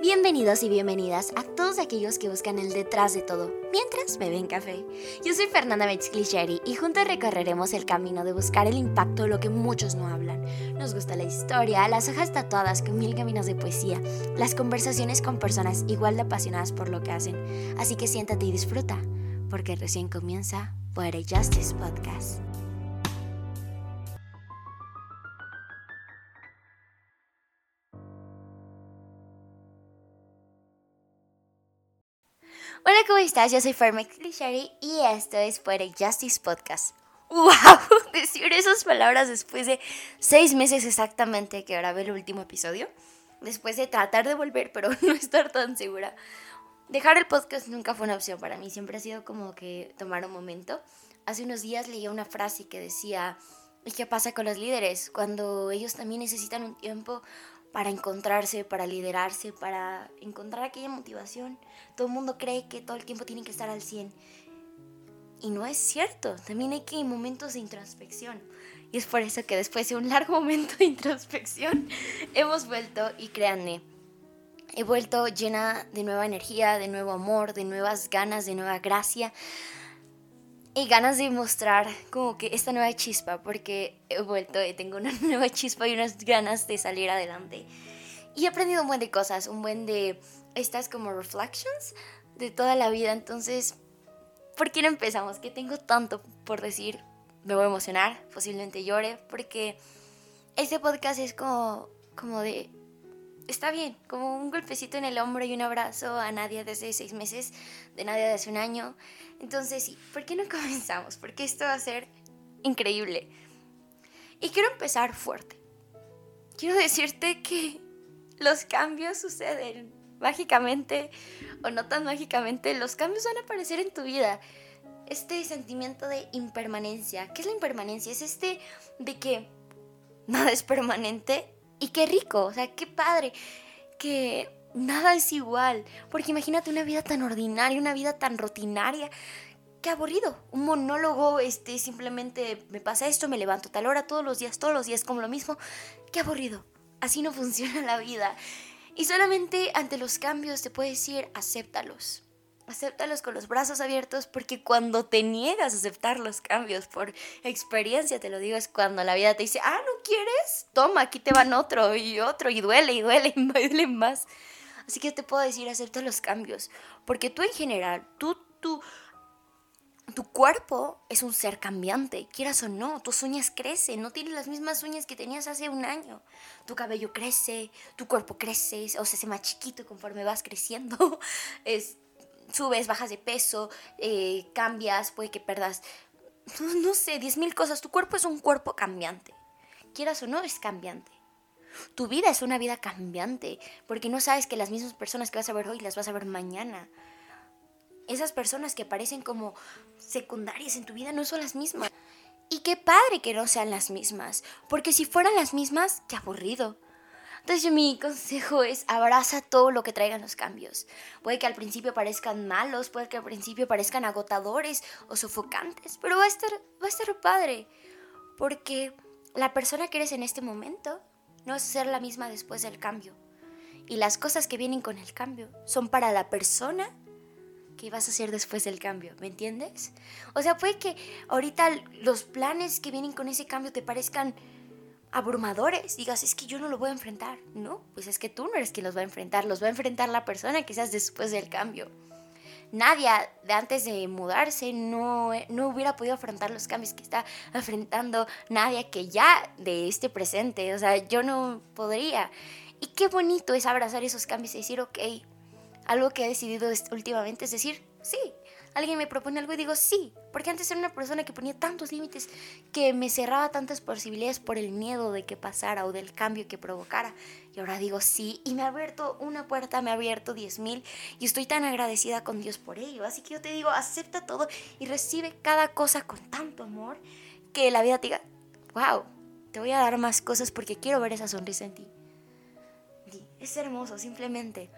Bienvenidos y bienvenidas a todos aquellos que buscan el detrás de todo, mientras beben café. Yo soy Fernanda Metzglicheri y juntos recorreremos el camino de buscar el impacto de lo que muchos no hablan. Nos gusta la historia, las hojas tatuadas con mil caminos de poesía, las conversaciones con personas igual de apasionadas por lo que hacen. Así que siéntate y disfruta, porque recién comienza Poetic Justice Podcast. ¿Cómo estás? Yo soy Fermex Clicheri y esto es Poetic Justice Podcast. ¡Wow! Decir esas palabras después de seis meses exactamente que grabé el último episodio. Después de tratar de volver, pero no estar tan segura. Dejar el podcast nunca fue una opción para mí. Siempre ha sido como que tomar un momento. Hace unos días leí una frase que decía, ¿y qué pasa con los líderes? Cuando ellos también necesitan un tiempo para encontrarse, para liderarse, para encontrar aquella motivación. Todo el mundo cree que todo el tiempo tiene que estar al 100. Y no es cierto, también hay que momentos de introspección. Y es por eso que después de un largo momento de introspección hemos vuelto y créanme, he vuelto llena de nueva energía, de nuevo amor, de nuevas ganas, de nueva gracia y ganas de mostrar como que esta nueva chispa, porque he vuelto y tengo una nueva chispa y unas ganas de salir adelante. Y he aprendido un buen de cosas, un buen de estas como reflections de toda la vida. Entonces, ¿por qué no empezamos? Que tengo tanto por decir. Me voy a emocionar, posiblemente llore, porque este podcast es como, como de está bien, como un golpecito en el hombro y un abrazo a Nadia desde seis meses, de Nadia de hace un año. Entonces, sí, ¿por qué no comenzamos? Porque esto va a ser increíble. Y quiero empezar fuerte. Quiero decirte que los cambios suceden mágicamente o no tan mágicamente. Los cambios van a aparecer en tu vida. Este sentimiento de impermanencia. ¿Qué es la impermanencia? Es este de que nada es permanente y qué rico, o sea, qué padre que nada es igual. Porque imagínate una vida tan ordinaria, una vida tan rutinaria. Qué aburrido. Un monólogo, este, simplemente me pasa esto, me levanto tal hora todos los días, todos los días como lo mismo. Qué aburrido. Así no funciona la vida. Y solamente ante los cambios te puedes decir, acéptalos. Acéptalos con los brazos abiertos porque cuando te niegas a aceptar los cambios por experiencia, te lo digo, es cuando la vida te dice, ah, ¿no quieres? Toma, aquí te van otro y otro y duele y duele y duele más. Así que te puedo decir, acepta los cambios porque tú en general, tú, tú, tu cuerpo es un ser cambiante, quieras o no, tus uñas crecen, no tienes las mismas uñas que tenías hace un año. Tu cabello crece, tu cuerpo crece, o se hace más chiquito conforme vas creciendo. Es, subes, bajas de peso, eh, cambias, puede que perdas, no sé, 10.000 cosas. Tu cuerpo es un cuerpo cambiante. Quieras o no, es cambiante. Tu vida es una vida cambiante, porque no sabes que las mismas personas que vas a ver hoy las vas a ver mañana. Esas personas que parecen como secundarias en tu vida no son las mismas. Y qué padre que no sean las mismas, porque si fueran las mismas, qué aburrido. Entonces mi consejo es abraza todo lo que traigan los cambios. Puede que al principio parezcan malos, puede que al principio parezcan agotadores o sofocantes, pero va a estar, va a estar padre. Porque la persona que eres en este momento no a ser la misma después del cambio. Y las cosas que vienen con el cambio son para la persona que vas a hacer después del cambio, ¿me entiendes? O sea, puede que ahorita los planes que vienen con ese cambio te parezcan abrumadores, digas, es que yo no lo voy a enfrentar. No, pues es que tú no eres quien los va a enfrentar, los va a enfrentar la persona que seas después del cambio. Nadie de antes de mudarse no, no hubiera podido afrontar los cambios que está afrontando nadie que ya de este presente. O sea, yo no podría. Y qué bonito es abrazar esos cambios y decir, ok, algo que he decidido últimamente es decir, sí, alguien me propone algo y digo sí, porque antes era una persona que ponía tantos límites que me cerraba tantas posibilidades por el miedo de que pasara o del cambio que provocara. Y ahora digo sí, y me ha abierto una puerta, me ha abierto 10.000 y estoy tan agradecida con Dios por ello. Así que yo te digo, acepta todo y recibe cada cosa con tanto amor que la vida te diga, wow, te voy a dar más cosas porque quiero ver esa sonrisa en ti. Es hermoso, simplemente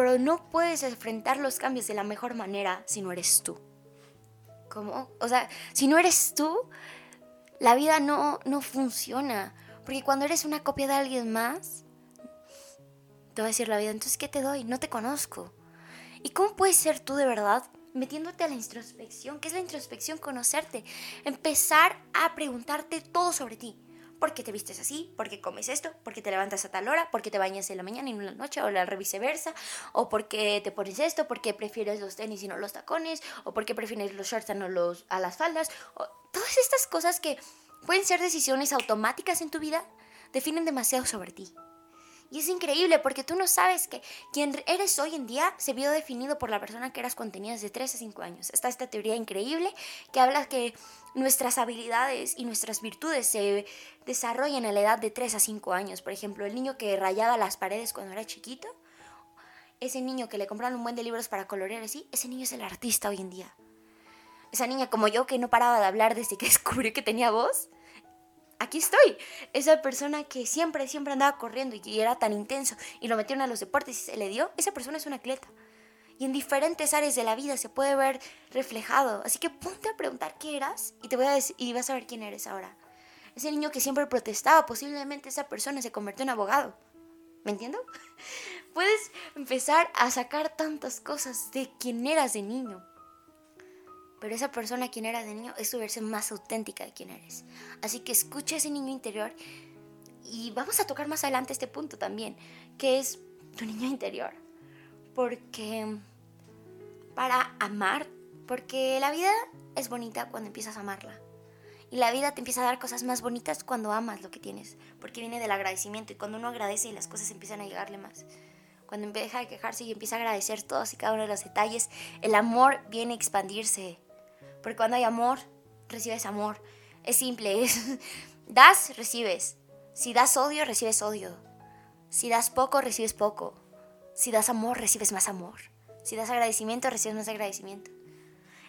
pero no puedes enfrentar los cambios de la mejor manera si no eres tú. ¿Cómo? O sea, si no eres tú, la vida no, no funciona. Porque cuando eres una copia de alguien más, te va a decir la vida, entonces, ¿qué te doy? No te conozco. ¿Y cómo puedes ser tú de verdad? Metiéndote a la introspección. ¿Qué es la introspección? Conocerte. Empezar a preguntarte todo sobre ti. ¿Por qué te vistes así? ¿Por qué comes esto? ¿Por qué te levantas a tal hora? ¿Por qué te bañas en la mañana y en la noche? ¿O la viceversa? ¿O por qué te pones esto? ¿Por qué prefieres los tenis y no los tacones? ¿O por qué prefieres los shorts y no los, a las faldas? O, todas estas cosas que pueden ser decisiones automáticas en tu vida definen demasiado sobre ti. Y es increíble porque tú no sabes que quien eres hoy en día se vio definido por la persona que eras cuando tenías de 3 a 5 años. Está esta teoría increíble que habla que nuestras habilidades y nuestras virtudes se desarrollan a la edad de 3 a 5 años. Por ejemplo, el niño que rayaba las paredes cuando era chiquito, ese niño que le compraron un buen de libros para colorear así, ese niño es el artista hoy en día. Esa niña como yo que no paraba de hablar desde que descubrió que tenía voz, aquí estoy. Esa persona que siempre, siempre andaba corriendo y era tan intenso y lo metieron a los deportes y se le dio, esa persona es un atleta. Y en diferentes áreas de la vida se puede ver reflejado. Así que ponte a preguntar qué eras y te voy a decir, y vas a ver quién eres ahora. Ese niño que siempre protestaba, posiblemente esa persona se convirtió en abogado. ¿Me entiendo? Puedes empezar a sacar tantas cosas de quién eras de niño pero esa persona quien eras de niño es tu versión más auténtica de quien eres. Así que escucha ese niño interior y vamos a tocar más adelante este punto también, que es tu niño interior. Porque para amar, porque la vida es bonita cuando empiezas a amarla. Y la vida te empieza a dar cosas más bonitas cuando amas lo que tienes, porque viene del agradecimiento y cuando uno agradece las cosas empiezan a llegarle más. Cuando deja de quejarse y empieza a agradecer todos y cada uno de los detalles, el amor viene a expandirse porque cuando hay amor, recibes amor. Es simple, es das, recibes. Si das odio, recibes odio. Si das poco, recibes poco. Si das amor, recibes más amor. Si das agradecimiento, recibes más agradecimiento.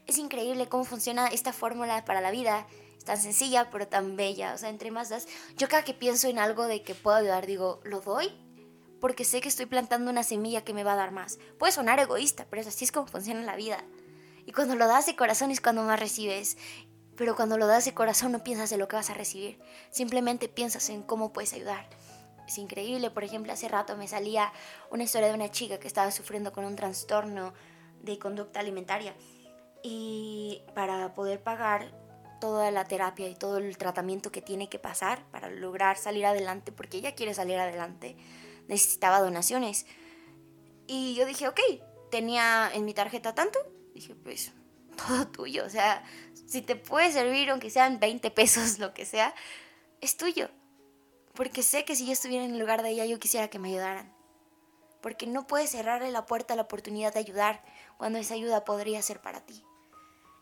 Es increíble cómo funciona esta fórmula para la vida. Es tan sencilla, pero tan bella. O sea, entre más das, yo cada que pienso en algo de que puedo ayudar, digo, ¿lo doy? Porque sé que estoy plantando una semilla que me va a dar más. Puede sonar egoísta, pero así es como funciona la vida. Y cuando lo das de corazón es cuando más recibes. Pero cuando lo das de corazón no piensas en lo que vas a recibir. Simplemente piensas en cómo puedes ayudar. Es increíble, por ejemplo, hace rato me salía una historia de una chica que estaba sufriendo con un trastorno de conducta alimentaria. Y para poder pagar toda la terapia y todo el tratamiento que tiene que pasar para lograr salir adelante, porque ella quiere salir adelante, necesitaba donaciones. Y yo dije, ok, tenía en mi tarjeta tanto, dije, pues todo tuyo, o sea, si te puede servir, aunque sean 20 pesos, lo que sea, es tuyo. Porque sé que si yo estuviera en el lugar de ella, yo quisiera que me ayudaran. Porque no puedes cerrarle la puerta a la oportunidad de ayudar cuando esa ayuda podría ser para ti.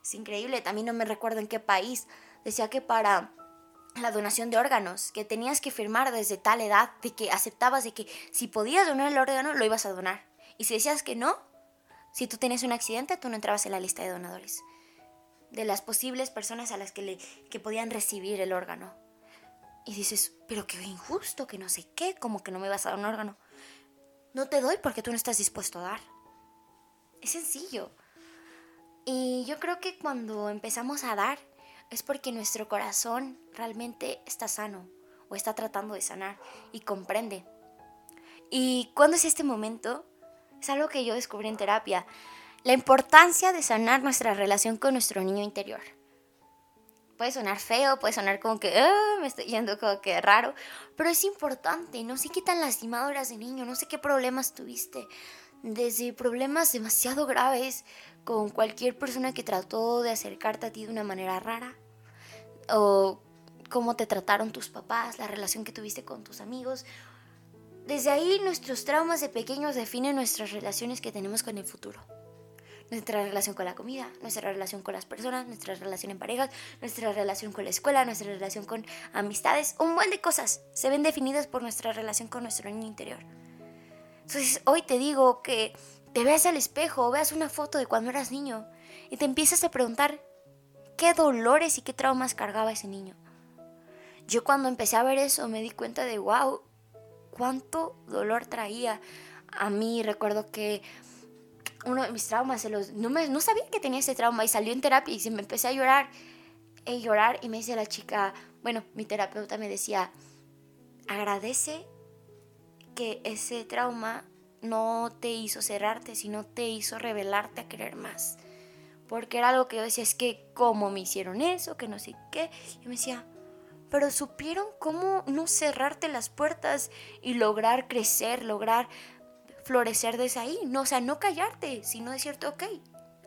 Es increíble, también no me recuerdo en qué país decía que para la donación de órganos, que tenías que firmar desde tal edad de que aceptabas de que si podías donar el órgano, lo ibas a donar. Y si decías que no, si tú tenías un accidente, tú no entrabas en la lista de donadores. De las posibles personas a las que, le, que podían recibir el órgano. Y dices, pero qué injusto, que no sé qué, como que no me vas a dar un órgano. No te doy porque tú no estás dispuesto a dar. Es sencillo. Y yo creo que cuando empezamos a dar es porque nuestro corazón realmente está sano o está tratando de sanar y comprende. ¿Y cuándo es este momento? Es algo que yo descubrí en terapia. La importancia de sanar nuestra relación con nuestro niño interior. Puede sonar feo, puede sonar como que ah, me estoy yendo como que raro, pero es importante. No sé qué tan lastimado eras de niño, no sé qué problemas tuviste. Desde problemas demasiado graves con cualquier persona que trató de acercarte a ti de una manera rara, o cómo te trataron tus papás, la relación que tuviste con tus amigos, desde ahí nuestros traumas de pequeños definen nuestras relaciones que tenemos con el futuro. Nuestra relación con la comida, nuestra relación con las personas, nuestra relación en parejas, nuestra relación con la escuela, nuestra relación con amistades, un buen de cosas se ven definidas por nuestra relación con nuestro niño interior. Entonces hoy te digo que te veas al espejo o veas una foto de cuando eras niño y te empiezas a preguntar qué dolores y qué traumas cargaba ese niño. Yo cuando empecé a ver eso me di cuenta de, wow, cuánto dolor traía. A mí recuerdo que uno de mis traumas, no, me, no sabía que tenía ese trauma y salió en terapia y me empecé a llorar, a llorar y me decía la chica, bueno, mi terapeuta me decía, agradece que ese trauma no te hizo cerrarte, sino te hizo revelarte a querer más. Porque era algo que yo decía, es que cómo me hicieron eso, que no sé qué. Y me decía, pero supieron cómo no cerrarte las puertas y lograr crecer, lograr florecer desde ahí. No, o sea, no callarte, sino decirte, ok,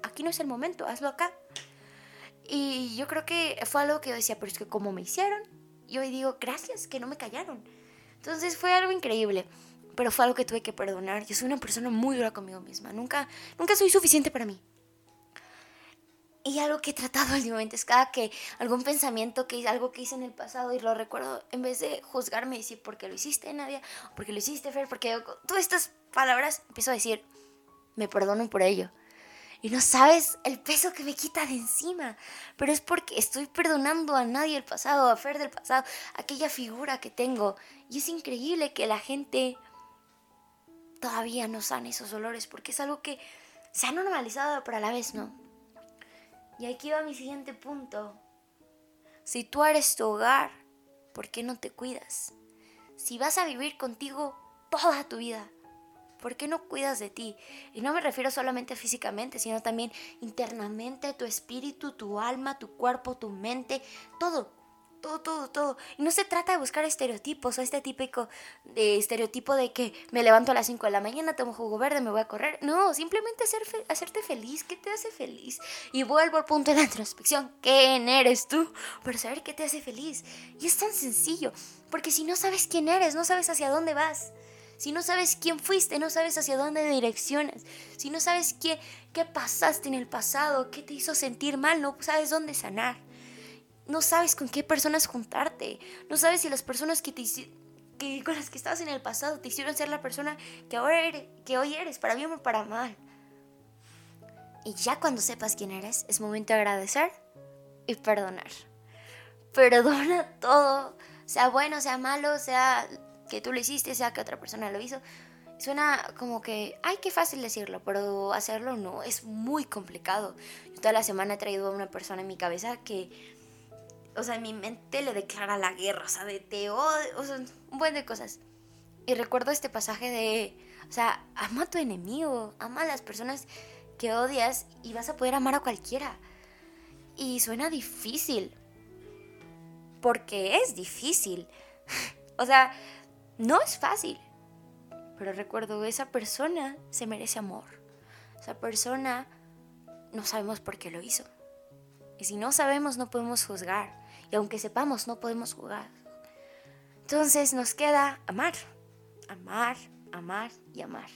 aquí no es el momento, hazlo acá. Y yo creo que fue algo que yo decía, pero es que como me hicieron, yo digo, gracias, que no me callaron. Entonces fue algo increíble, pero fue algo que tuve que perdonar. Yo soy una persona muy dura conmigo misma, nunca, nunca soy suficiente para mí. Y algo que he tratado últimamente es cada que algún pensamiento, que algo que hice en el pasado y lo recuerdo, en vez de juzgarme y decir, ¿por qué lo hiciste, Nadia? ¿Por qué lo hiciste, Fer? Porque todas estas palabras empiezo a decir, me perdono por ello. Y no sabes el peso que me quita de encima. Pero es porque estoy perdonando a nadie del pasado, a Fer del pasado, aquella figura que tengo. Y es increíble que la gente todavía no sane esos dolores porque es algo que se ha normalizado, pero a la vez no. Y aquí va mi siguiente punto. Si tú eres tu hogar, ¿por qué no te cuidas? Si vas a vivir contigo toda tu vida, ¿Por qué no cuidas de ti? Y no me refiero solamente físicamente, sino también internamente, tu espíritu, tu alma, tu cuerpo, tu mente, todo, todo, todo, todo. Y no se trata de buscar estereotipos o este típico de estereotipo de que me levanto a las 5 de la mañana, tomo jugo verde, me voy a correr. No, simplemente hacer hacerte feliz. ¿Qué te hace feliz? Y vuelvo al punto de la introspección. ¿Quién eres tú? Para saber qué te hace feliz. Y es tan sencillo. Porque si no sabes quién eres, no sabes hacia dónde vas si no sabes quién fuiste, no sabes hacia dónde direccionas, si no sabes qué, qué pasaste en el pasado, qué te hizo sentir mal, no sabes dónde sanar, no sabes con qué personas juntarte, no sabes si las personas que te que con las que estabas en el pasado te hicieron ser la persona que ahora eres, que hoy eres, para bien o para mal. Y ya cuando sepas quién eres, es momento de agradecer y perdonar. Perdona todo, sea bueno, sea malo, sea que tú lo hiciste, sea que otra persona lo hizo, suena como que, ay, qué fácil decirlo, pero hacerlo no, es muy complicado. Yo toda la semana he traído a una persona en mi cabeza que, o sea, en mi mente le declara la guerra, o sea, de te odio, o sea, un buen de cosas. Y recuerdo este pasaje de, o sea, ama a tu enemigo, ama a las personas que odias y vas a poder amar a cualquiera. Y suena difícil, porque es difícil. o sea, no es fácil, pero recuerdo, esa persona se merece amor. Esa persona no sabemos por qué lo hizo. Y si no sabemos, no podemos juzgar. Y aunque sepamos, no podemos jugar. Entonces nos queda amar, amar, amar y amar.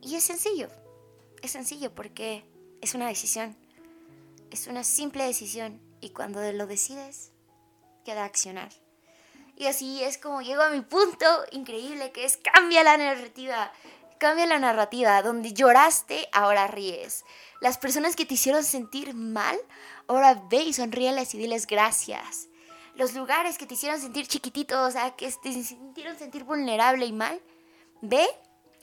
Y es sencillo, es sencillo porque es una decisión, es una simple decisión y cuando lo decides, queda accionar. Y así es como llego a mi punto increíble que es cambia la narrativa. Cambia la narrativa. Donde lloraste, ahora ríes. Las personas que te hicieron sentir mal, ahora ve y sonríeles y diles gracias. Los lugares que te hicieron sentir chiquitito, o sea, que te hicieron sentir vulnerable y mal, ve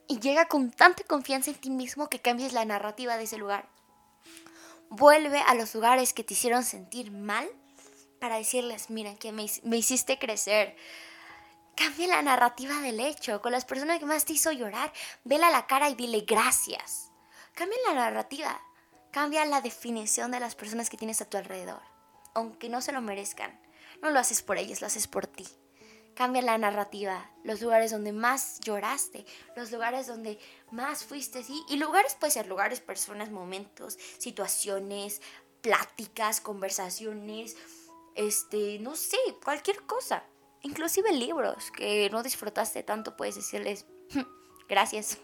y llega con tanta confianza en ti mismo que cambies la narrativa de ese lugar. Vuelve a los lugares que te hicieron sentir mal para decirles, mira, que me, hiciste crecer. Cambia la narrativa del hecho. Con las personas que más te hizo llorar, vela la cara y dile gracias. Cambia la narrativa. Cambia la definición de las personas que tienes a tu alrededor. Aunque no se lo merezcan. No lo haces por ellos, lo haces por ti. Cambia la narrativa. Los lugares donde más lloraste. Los lugares donde más fuiste, sí. Y lugares puede ser lugares, personas, momentos, situaciones, pláticas, conversaciones este, no sé, cualquier cosa. Inclusive libros que no disfrutaste tanto, puedes decirles, hm, gracias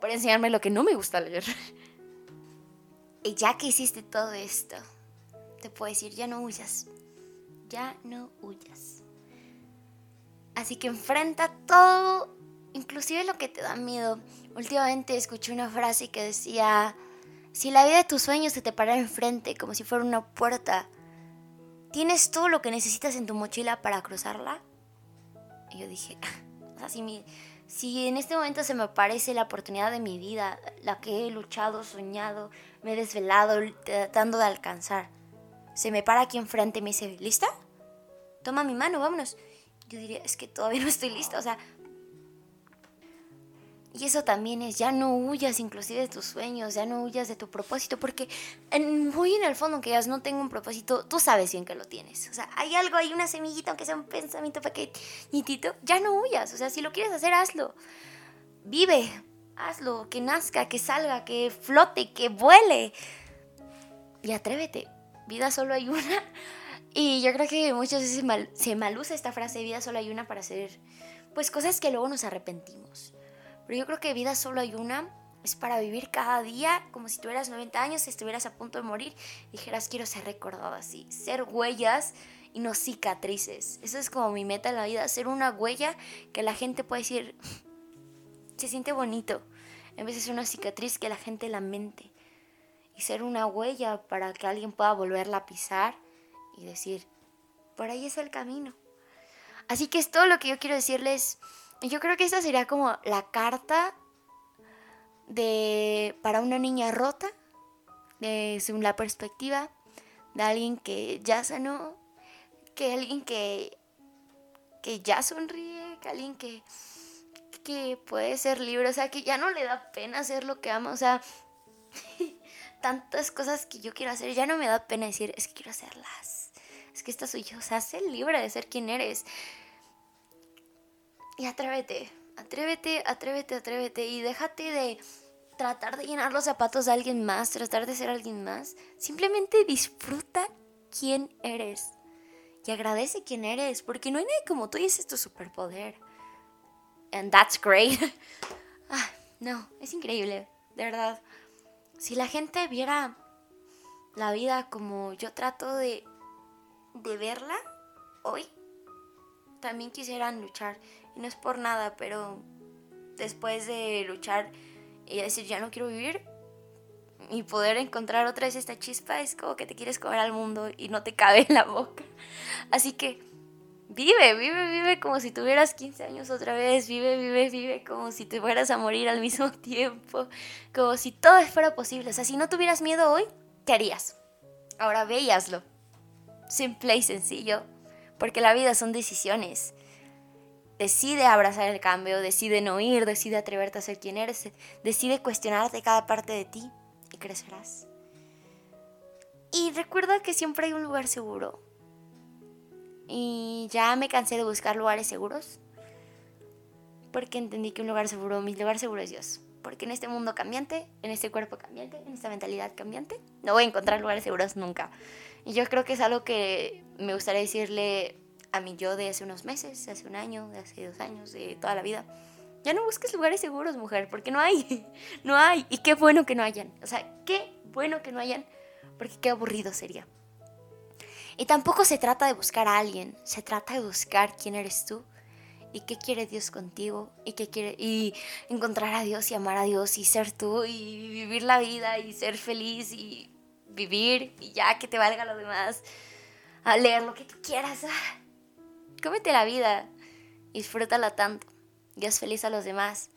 por enseñarme lo que no me gusta leer. Y ya que hiciste todo esto, te puedo decir, ya no huyas. Ya no huyas. Así que enfrenta todo, inclusive lo que te da miedo. Últimamente escuché una frase que decía, si la vida de tus sueños se te parara enfrente como si fuera una puerta, ¿tienes todo lo que necesitas en tu mochila para cruzarla? Y yo dije, o sea, si, si en este momento se me aparece la oportunidad de mi vida, la que he luchado, soñado, me he desvelado, tratando de alcanzar, se me para aquí enfrente y me dice, ¿lista? Toma mi mano, vámonos. Yo diría, es que todavía no estoy lista, o sea, Y eso también es, ya no huyas inclusive de tus sueños, ya no huyas de tu propósito, porque en, muy en el fondo, aunque ya no tengo un propósito, tú sabes bien que lo tienes. O sea, hay algo, hay una semillita, aunque sea un pensamiento pequeñitito, ya no huyas. O sea, si lo quieres hacer, hazlo. Vive, hazlo, que nazca, que salga, que flote, que vuele. Y atrévete, vida solo hay una. Y yo creo que muchas veces se mal usa esta frase, vida solo hay una para hacer, pues cosas que luego nos arrepentimos. Pero yo creo que vida solo hay una. Es para vivir cada día como si tuvieras 90 años, y estuvieras a punto de morir, dijeras quiero ser recordado así, ser huellas y no cicatrices. Eso es como mi meta en la vida, ser una huella que la gente puede decir, se siente bonito, en vez de ser una cicatriz que la gente lamente. Y ser una huella para que alguien pueda volverla a pisar y decir, por ahí es el camino. Así que es todo lo que yo quiero decirles yo creo que esta sería como la carta de para una niña rota, según la perspectiva de alguien que ya sanó, que alguien que, que ya sonríe, que alguien que, que puede ser libre, o sea, que ya no le da pena hacer lo que ama, o sea, tantas cosas que yo quiero hacer, ya no me da pena decir, es que quiero hacerlas, es que esta soy yo, o sea, sé libre de ser quien eres. Y atrévete, atrévete, atrévete, atrévete y déjate de tratar de llenar los zapatos de alguien más, tratar de ser alguien más. Simplemente disfruta quién eres y agradece quién eres, porque no hay nadie como tú y es tu superpoder. And that's great. ah, no, es increíble, de verdad. Si la gente viera la vida como yo trato de, de verla hoy, también quisieran luchar y no es por nada, pero después de luchar y decir ya no quiero vivir y poder encontrar otra vez esta chispa es como que te quieres comer al mundo y no te cabe en la boca. Así que vive, vive, vive como si tuvieras 15 años otra vez, vive, vive, vive como si te fueras a morir al mismo tiempo, como si todo fuera posible. O sea, si no tuvieras miedo hoy, ¿qué harías? Ahora ve hazlo. Simple y sencillo, porque la vida son decisiones decide abrazar el cambio, decide no ir, decide atreverte a ser quien eres, decide cuestionarte cada parte de ti y crecerás. Y recuerda que siempre hay un lugar seguro. Y ya me cansé de buscar lugares seguros. Porque entendí que un lugar seguro, mi lugar seguro es Dios. Porque en este mundo cambiante, en este cuerpo cambiante, en esta mentalidad cambiante, no voy a encontrar lugares seguros nunca. Y yo creo que es algo que me gustaría decirle a mí yo de hace unos meses, de hace un año, de hace dos años, de toda la vida. Ya no busques lugares seguros, mujer, porque no hay, no hay. Y qué bueno que no hayan. O sea, qué bueno que no hayan, porque qué aburrido sería. Y tampoco se trata de buscar a alguien, se trata de buscar quién eres tú y qué quiere Dios contigo y qué quiere y encontrar a Dios y amar a Dios y ser tú y vivir la vida y ser feliz y vivir y ya que te valga lo demás, a leer lo que tú quieras. Cómete la vida, disfrútala tanto, Dios feliz a los demás,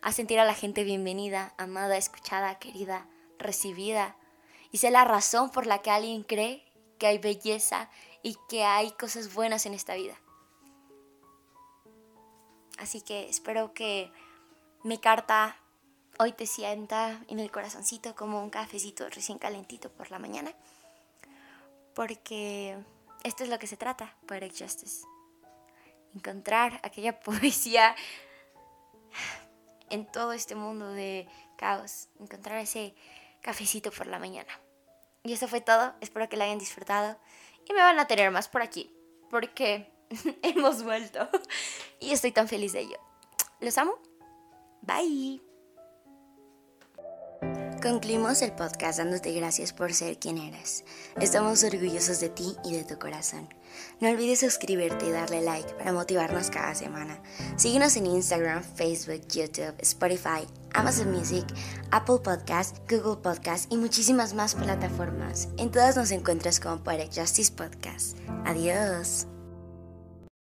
a sentir a la gente bienvenida, amada, escuchada, querida, recibida, y sé la razón por la que alguien cree que hay belleza y que hay cosas buenas en esta vida. Así que espero que mi carta hoy te sienta en el corazoncito como un cafecito recién calentito por la mañana, porque esto es lo que se trata, Poetic Justice encontrar aquella poesía en todo este mundo de caos, encontrar ese cafecito por la mañana. Y eso fue todo, espero que la hayan disfrutado y me van a tener más por aquí, porque hemos vuelto y estoy tan feliz de ello. Los amo. Bye. Concluimos el podcast dándote gracias por ser quien eres. Estamos orgullosos de ti y de tu corazón. No olvides suscribirte y darle like para motivarnos cada semana. Síguenos en Instagram, Facebook, YouTube, Spotify, Amazon Music, Apple Podcast, Google Podcast y muchísimas más plataformas. En todas nos encuentras como Poetic Justice Podcast. Adiós.